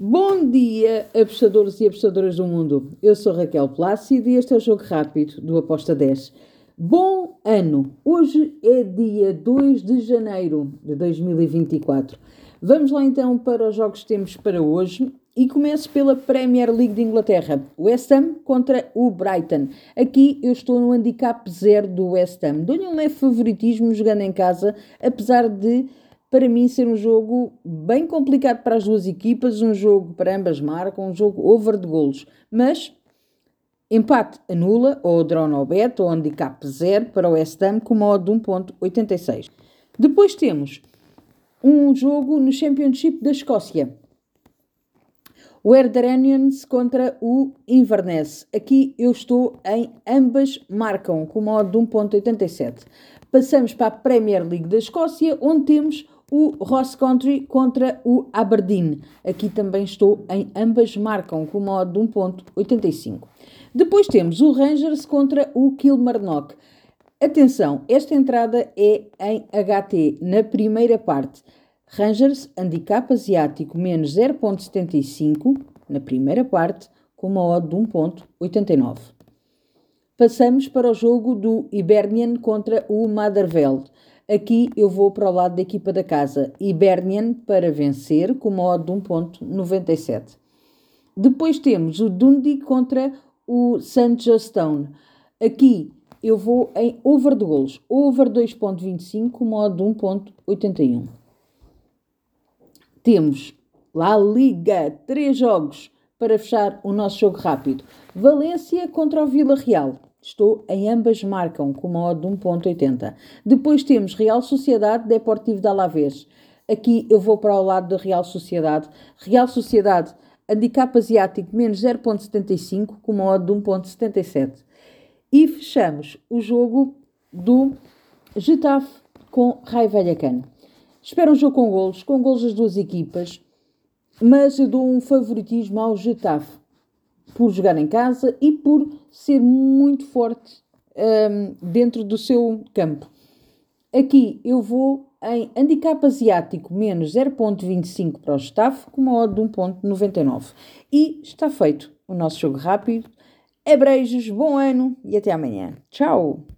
Bom dia, apostadores e apostadoras do mundo. Eu sou Raquel Plácido e este é o Jogo Rápido do Aposta 10. Bom ano! Hoje é dia 2 de janeiro de 2024. Vamos lá então para os jogos que temos para hoje e começo pela Premier League de Inglaterra. West Ham contra o Brighton. Aqui eu estou no handicap zero do West Ham. Dou-lhe um leve favoritismo jogando em casa, apesar de para mim ser um jogo bem complicado para as duas equipas, um jogo para ambas marcam, um jogo over de golos. Mas empate anula, ou draw no bet, ou handicap zero para o West Ham com modo de 1.86. Depois temos um jogo no Championship da Escócia. O Ardenians contra o Inverness. Aqui eu estou em ambas marcam com modo de 1.87. Passamos para a Premier League da Escócia, onde temos o Ross Country contra o Aberdeen. Aqui também estou em ambas marcam com modo de 1.85. Depois temos o Rangers contra o Kilmarnock. Atenção, esta entrada é em HT, na primeira parte. Rangers, handicap asiático, menos 0.75, na primeira parte, com uma odd de 1.89. Passamos para o jogo do Hibernian contra o Motherwell. Aqui eu vou para o lado da equipa da casa. Hibernian para vencer com uma odd de 1.97. Depois temos o Dundee contra o St. Justone. Aqui eu vou em over de golos. Over 2.25 com uma odd de 1.81. Temos La Liga, três jogos para fechar o nosso jogo rápido. Valência contra o Vila Real. Estou em ambas marcam com uma odd de 1.80. Depois temos Real Sociedade Deportivo de Alavés. Aqui eu vou para o lado da Real Sociedade. Real Sociedade, handicap asiático menos 0.75 com uma odd de 1.77. E fechamos o jogo do Getafe com Rai Vallecano. Espero um jogo com golos, com golos das duas equipas, mas eu dou um favoritismo ao Getafe por jogar em casa e por ser muito forte um, dentro do seu campo. Aqui eu vou em handicap asiático menos 0.25 para o staff com uma odd de 1.99. E está feito o nosso jogo rápido. Abreijos, bom ano e até amanhã. Tchau!